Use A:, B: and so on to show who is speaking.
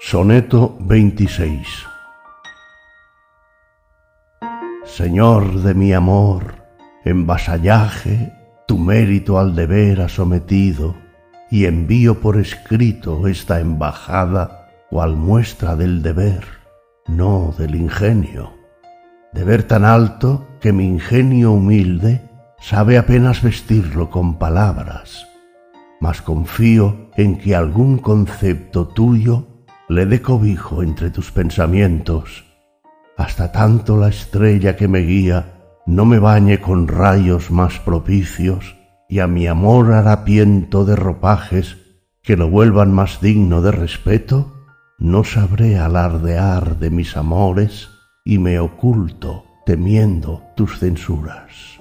A: Soneto 26 Señor de mi amor, en vasallaje tu mérito al deber ha sometido, y envío por escrito esta embajada cual muestra del deber, no del ingenio. Deber tan alto que mi ingenio humilde sabe apenas vestirlo con palabras, mas confío en que algún concepto tuyo le dé cobijo entre tus pensamientos, hasta tanto la estrella que me guía no me bañe con rayos más propicios y a mi amor harapiento de ropajes que lo vuelvan más digno de respeto, no sabré alardear de mis amores y me oculto temiendo tus censuras.